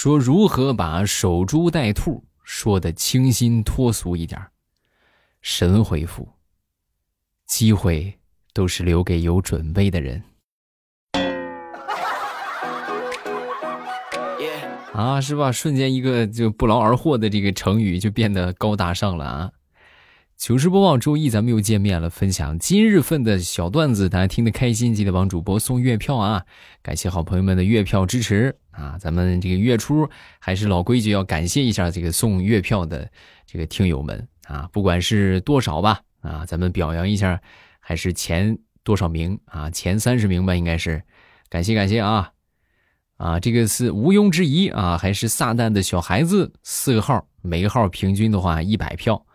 说如何把守株待兔说的清新脱俗一点神回复：机会都是留给有准备的人。啊，是吧？瞬间一个就不劳而获的这个成语就变得高大上了啊！糗事播报周一咱们又见面了，分享今日份的小段子，大家听得开心，记得帮主播送月票啊！感谢好朋友们的月票支持啊！咱们这个月初还是老规矩，要感谢一下这个送月票的这个听友们啊，不管是多少吧啊，咱们表扬一下，还是前多少名啊？前三十名吧，应该是，感谢感谢啊！啊，这个是毋庸置疑啊，还是撒旦的小孩子四个号，每个号平均的话一百票。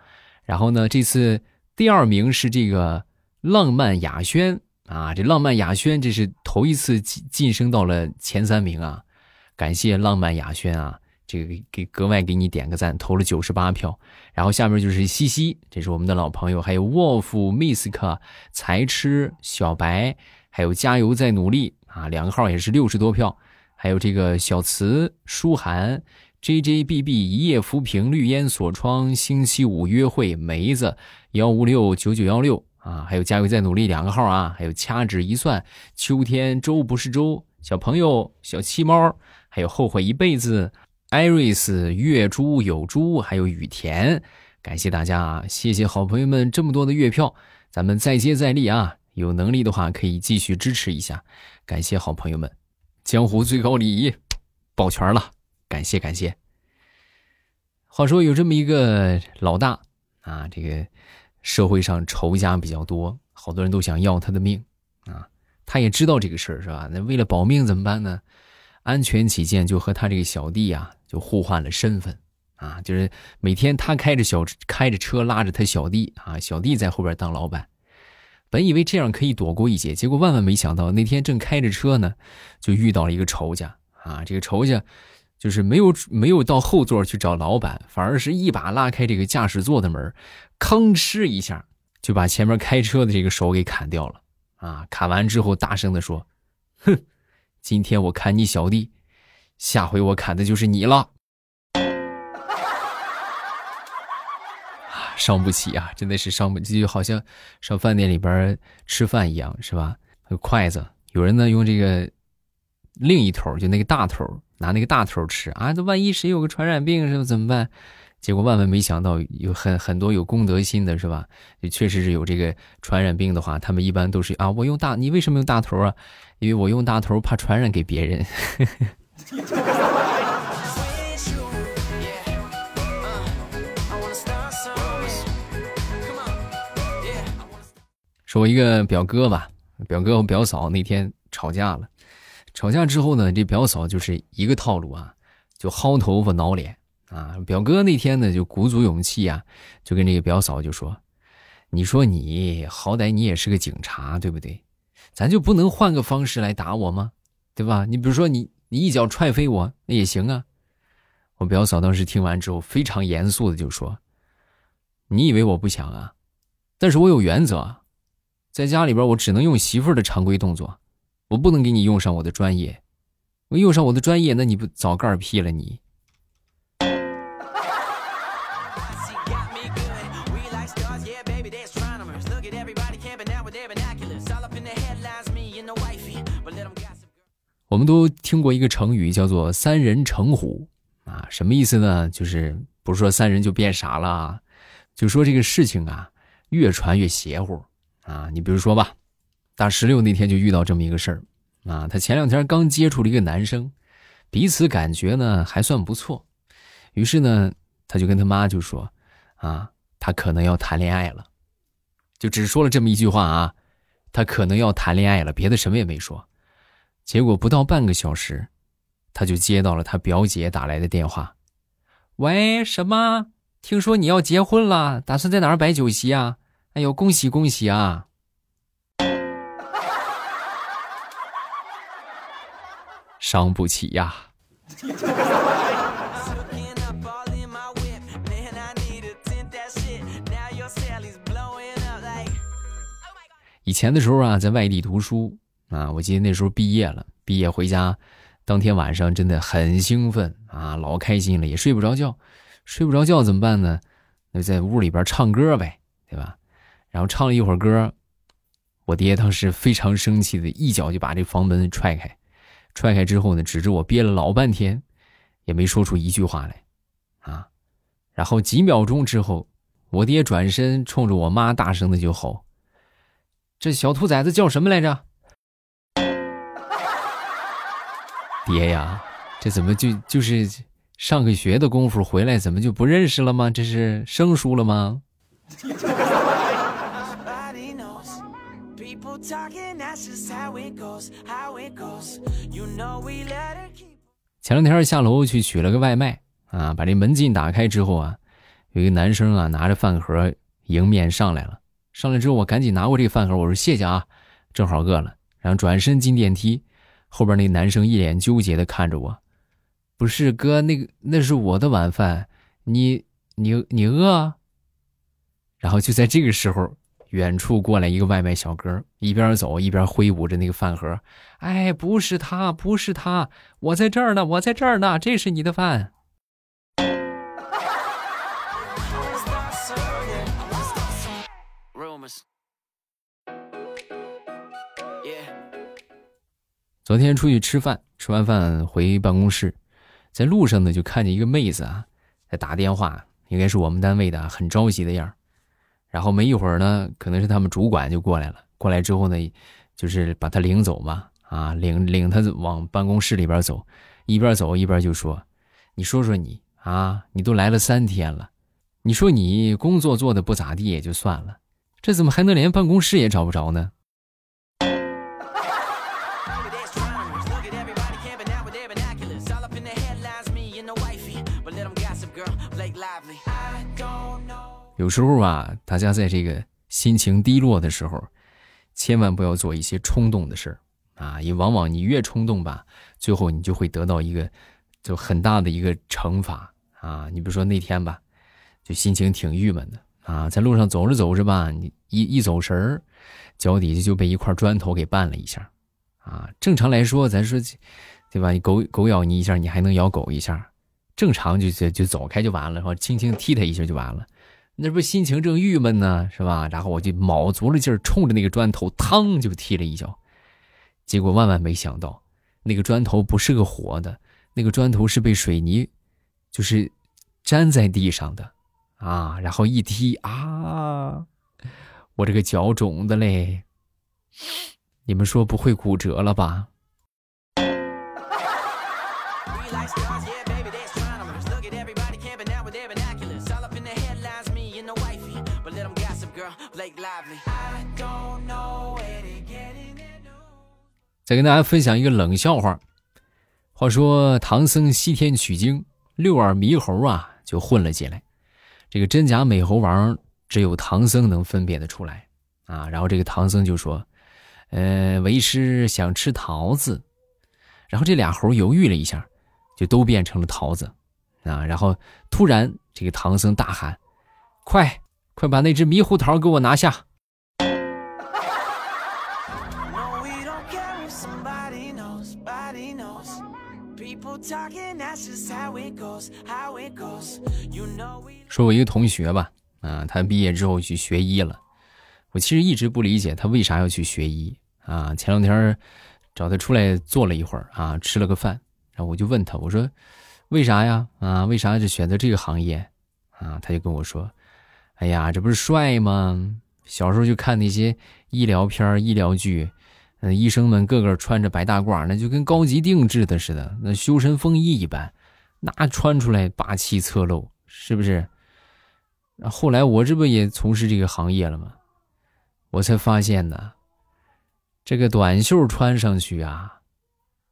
然后呢，这次第二名是这个浪漫雅轩啊，这浪漫雅轩这是头一次晋晋升到了前三名啊，感谢浪漫雅轩啊，这个给格外给你点个赞，投了九十八票。然后下面就是西西，这是我们的老朋友，还有 Wolf、Misk、才吃、小白，还有加油在努力啊，两个号也是六十多票。还有这个小慈、舒涵、J J B B、一夜浮萍、绿烟锁窗、星期五约会、梅子、幺五六九九幺六啊，还有加油再努力两个号啊，还有掐指一算、秋天周不是周、小朋友、小七猫，还有后悔一辈子、艾瑞斯、月珠有珠，还有雨田，感谢大家啊！谢谢好朋友们这么多的月票，咱们再接再厉啊！有能力的话可以继续支持一下，感谢好朋友们。江湖最高礼仪，抱拳了，感谢感谢。话说有这么一个老大啊，这个社会上仇家比较多，好多人都想要他的命啊。他也知道这个事儿是吧？那为了保命怎么办呢？安全起见，就和他这个小弟啊，就互换了身份啊，就是每天他开着小开着车拉着他小弟啊，小弟在后边当老板。本以为这样可以躲过一劫，结果万万没想到，那天正开着车呢，就遇到了一个仇家啊！这个仇家就是没有没有到后座去找老板，反而是一把拉开这个驾驶座的门，吭哧一下就把前面开车的这个手给砍掉了啊！砍完之后，大声的说：“哼，今天我砍你小弟，下回我砍的就是你了。”伤不起啊，真的是伤不起，就好像上饭店里边吃饭一样，是吧？筷子，有人呢用这个另一头，就那个大头，拿那个大头吃啊，这万一谁有个传染病，是怎么办？结果万万没想到，有很很多有公德心的，是吧？也确实是有这个传染病的话，他们一般都是啊，我用大，你为什么用大头啊？因为我用大头怕传染给别人。说我一个表哥吧，表哥和表嫂那天吵架了，吵架之后呢，这表嫂就是一个套路啊，就薅头发挠脸啊。表哥那天呢就鼓足勇气啊，就跟这个表嫂就说：“你说你好歹你也是个警察，对不对？咱就不能换个方式来打我吗？对吧？你比如说你你一脚踹飞我那也行啊。”我表嫂当时听完之后非常严肃的就说：“你以为我不想啊？但是我有原则。”在家里边，我只能用媳妇儿的常规动作，我不能给你用上我的专业。我用上我的专业，那你不早嗝屁了你？我们都听过一个成语，叫做“三人成虎”，啊，什么意思呢？就是不是说三人就变傻了，就说这个事情啊，越传越邪乎。啊，你比如说吧，大石榴那天就遇到这么一个事儿，啊，他前两天刚接触了一个男生，彼此感觉呢还算不错，于是呢，他就跟他妈就说，啊，他可能要谈恋爱了，就只说了这么一句话啊，他可能要谈恋爱了，别的什么也没说，结果不到半个小时，他就接到了他表姐打来的电话，喂，什么？听说你要结婚了，打算在哪儿摆酒席啊？哎呦，恭喜恭喜啊！伤不起呀。以前的时候啊，在外地读书啊，我记得那时候毕业了，毕业回家，当天晚上真的很兴奋啊。老开心了，也睡不着觉。睡不着觉怎么办呢？那就在屋里边唱歌呗，对吧？然后唱了一会儿歌，我爹当时非常生气的一脚就把这房门踹开，踹开之后呢，指着我憋了老半天，也没说出一句话来，啊。然后几秒钟之后，我爹转身冲着我妈大声的就吼：“这小兔崽子叫什么来着？”爹呀，这怎么就就是上个学的功夫回来，怎么就不认识了吗？这是生疏了吗？前两天下楼去取了个外卖。啊！把这门禁打开之后啊，有一个男生啊拿着饭盒迎面上来了。上来之后，我赶紧拿过这个饭盒，我说谢谢啊，正好饿了。然后转身进电梯，后边那男生一脸纠结的看着我，不是哥，那个那是我的晚饭，你你你饿？然后就在这个时候，远处过来一个外卖小哥，一边走一边挥舞着那个饭盒，哎，不是他，不是他，我在这儿呢，我在这儿呢，这是你的饭。昨天出去吃饭，吃完饭回办公室，在路上呢就看见一个妹子啊，在打电话，应该是我们单位的，很着急的样然后没一会儿呢，可能是他们主管就过来了。过来之后呢，就是把她领走嘛，啊，领领她往办公室里边走，一边走一边就说：“你说说你啊，你都来了三天了，你说你工作做的不咋地也就算了，这怎么还能连办公室也找不着呢？”有时候啊，大家在这个心情低落的时候，千万不要做一些冲动的事儿啊！也往往你越冲动吧，最后你就会得到一个就很大的一个惩罚啊！你比如说那天吧，就心情挺郁闷的啊，在路上走着走着吧，你一一走神儿，脚底下就被一块砖头给绊了一下啊！正常来说，咱说对吧？你狗狗咬你一下，你还能咬狗一下，正常就就就走开就完了，然后轻轻踢它一下就完了。那不心情正郁闷呢，是吧？然后我就卯足了劲儿，冲着那个砖头，嘡就踢了一脚。结果万万没想到，那个砖头不是个活的，那个砖头是被水泥，就是粘在地上的啊。然后一踢啊，我这个脚肿的嘞，你们说不会骨折了吧？再跟大家分享一个冷笑话。话说唐僧西天取经，六耳猕猴啊就混了进来。这个真假美猴王只有唐僧能分辨得出来啊。然后这个唐僧就说：“呃，为师想吃桃子。”然后这俩猴犹豫了一下，就都变成了桃子啊。然后突然这个唐僧大喊：“快快把那只猕猴桃给我拿下！”说，我一个同学吧，啊，他毕业之后去学医了。我其实一直不理解他为啥要去学医啊。前两天找他出来坐了一会儿啊，吃了个饭，然后我就问他，我说为啥呀？啊，为啥就选择这个行业？啊，他就跟我说，哎呀，这不是帅吗？小时候就看那些医疗片、医疗剧。那医生们个个穿着白大褂，那就跟高级定制的似的，那修身风衣一般，那穿出来霸气侧漏，是不是？后来我这不也从事这个行业了吗？我才发现呢，这个短袖穿上去啊，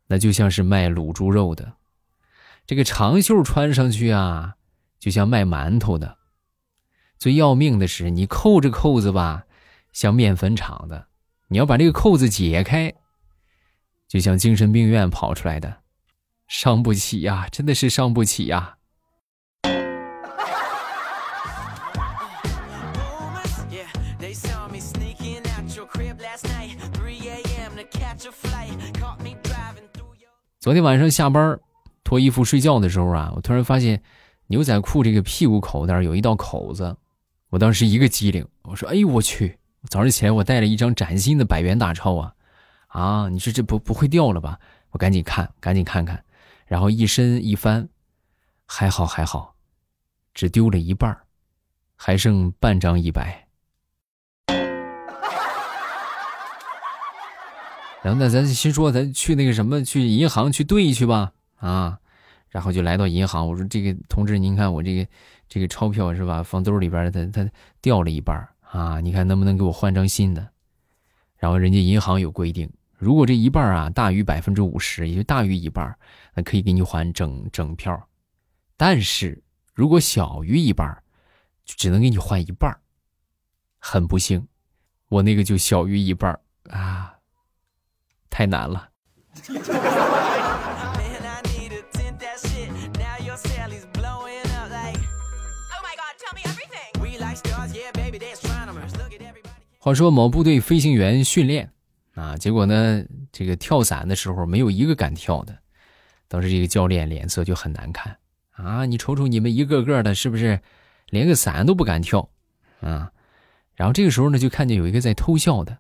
那就像是卖卤猪肉的；这个长袖穿上去啊，就像卖馒头的。最要命的是，你扣着扣子吧，像面粉厂的。你要把这个扣子解开，就像精神病院跑出来的，伤不起呀，真的是伤不起呀。昨天晚上下班，脱衣服睡觉的时候啊，我突然发现牛仔裤这个屁股口袋有一道口子，我当时一个机灵，我说：“哎呦我去！早上起来我带了一张崭新的百元大钞啊，啊，你说这不不会掉了吧？我赶紧看，赶紧看看，然后一伸一翻，还好还好，只丢了一半还剩半张一百。然后那咱先说，咱去那个什么，去银行去兑去吧，啊，然后就来到银行，我说这个同志，您看我这个这个钞票是吧，放兜里边，它它掉了一半啊，你看能不能给我换张新的？然后人家银行有规定，如果这一半啊大于百分之五十，也就大于一半，那可以给你还整整票，但是如果小于一半，就只能给你换一半。很不幸，我那个就小于一半啊。太难了。话说某部队飞行员训练啊，结果呢，这个跳伞的时候没有一个敢跳的，当时这个教练脸色就很难看啊！你瞅瞅你们一个个的，是不是连个伞都不敢跳啊？然后这个时候呢，就看见有一个在偷笑的。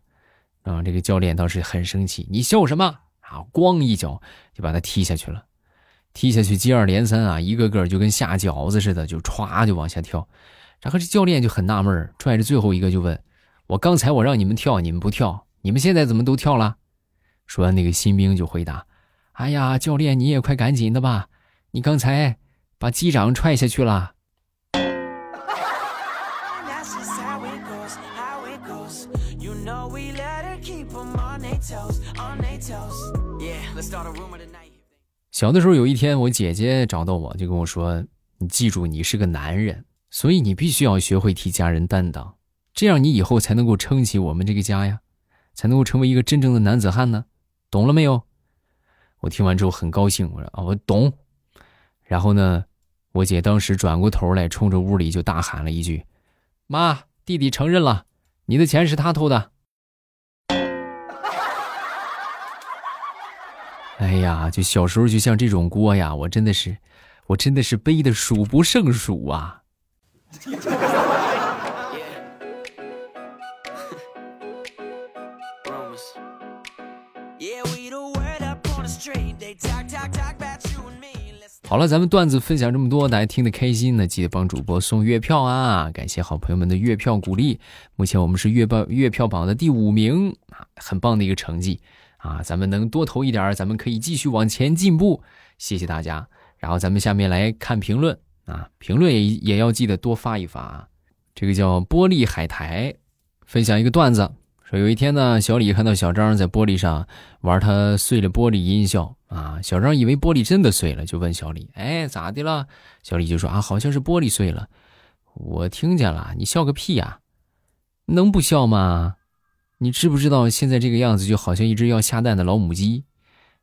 啊，这个教练倒是很生气，你笑什么啊？咣一脚就把他踢下去了，踢下去接二连三啊，一个个就跟下饺子似的，就歘就往下跳。然后这教练就很纳闷，拽着最后一个就问：“我刚才我让你们跳，你们不跳，你们现在怎么都跳了？”说完，那个新兵就回答：“哎呀，教练你也快赶紧的吧，你刚才把机长踹下去了。”小的时候，有一天，我姐姐找到我，就跟我说：“你记住，你是个男人，所以你必须要学会替家人担当，这样你以后才能够撑起我们这个家呀，才能够成为一个真正的男子汉呢，懂了没有？”我听完之后很高兴，我说：“啊，我懂。”然后呢，我姐当时转过头来，冲着屋里就大喊了一句：“妈，弟弟承认了，你的钱是他偷的。”哎呀，就小时候就像这种锅呀，我真的是，我真的是背的数不胜数啊。好了，咱们段子分享这么多，大家听得开心呢，记得帮主播送月票啊！感谢好朋友们的月票鼓励。目前我们是月报月票榜的第五名啊，很棒的一个成绩。啊，咱们能多投一点咱们可以继续往前进步。谢谢大家。然后咱们下面来看评论啊，评论也也要记得多发一发啊。这个叫玻璃海苔，分享一个段子，说有一天呢，小李看到小张在玻璃上玩他碎了玻璃音效啊，小张以为玻璃真的碎了，就问小李：“哎，咋的了？”小李就说：“啊，好像是玻璃碎了。”我听见了，你笑个屁呀？能不笑吗？你知不知道现在这个样子就好像一只要下蛋的老母鸡？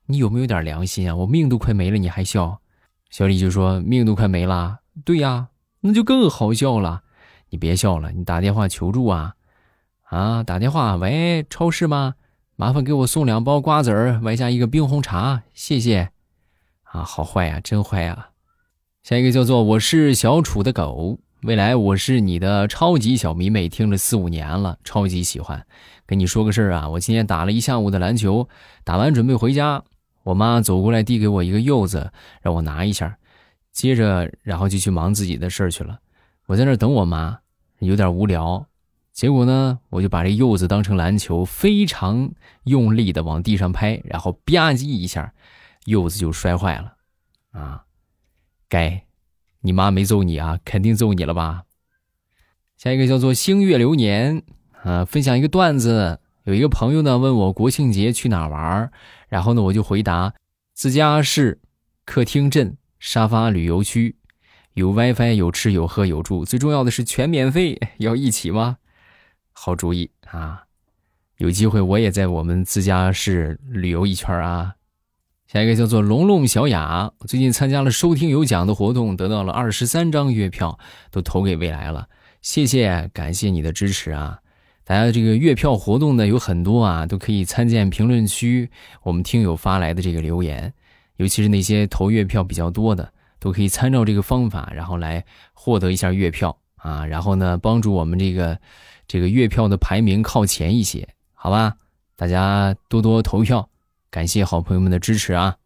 你有没有点良心啊？我命都快没了，你还笑？小李就说：“命都快没了。”对呀，那就更好笑了。你别笑了，你打电话求助啊！啊，打电话，喂，超市吗？麻烦给我送两包瓜子儿，外加一个冰红茶，谢谢。啊，好坏呀，真坏呀！下一个叫做我是小楚的狗。未来我是你的超级小迷妹，听了四五年了，超级喜欢。跟你说个事儿啊，我今天打了一下午的篮球，打完准备回家，我妈走过来递给我一个柚子，让我拿一下，接着然后就去忙自己的事儿去了。我在那等我妈，有点无聊，结果呢，我就把这柚子当成篮球，非常用力的往地上拍，然后吧唧一下，柚子就摔坏了。啊，该。你妈没揍你啊？肯定揍你了吧？下一个叫做星月流年啊，分享一个段子。有一个朋友呢问我国庆节去哪玩，然后呢我就回答：自家是客厅镇沙发旅游区，有 WiFi，有吃有喝有住，最重要的是全免费。要一起吗？好主意啊！有机会我也在我们自家市旅游一圈啊。下一个叫做龙龙小雅，最近参加了收听有奖的活动，得到了二十三张月票，都投给未来了。谢谢，感谢你的支持啊！大家这个月票活动呢有很多啊，都可以参见评论区我们听友发来的这个留言，尤其是那些投月票比较多的，都可以参照这个方法，然后来获得一下月票啊，然后呢，帮助我们这个这个月票的排名靠前一些，好吧？大家多多投票，感谢好朋友们的支持啊！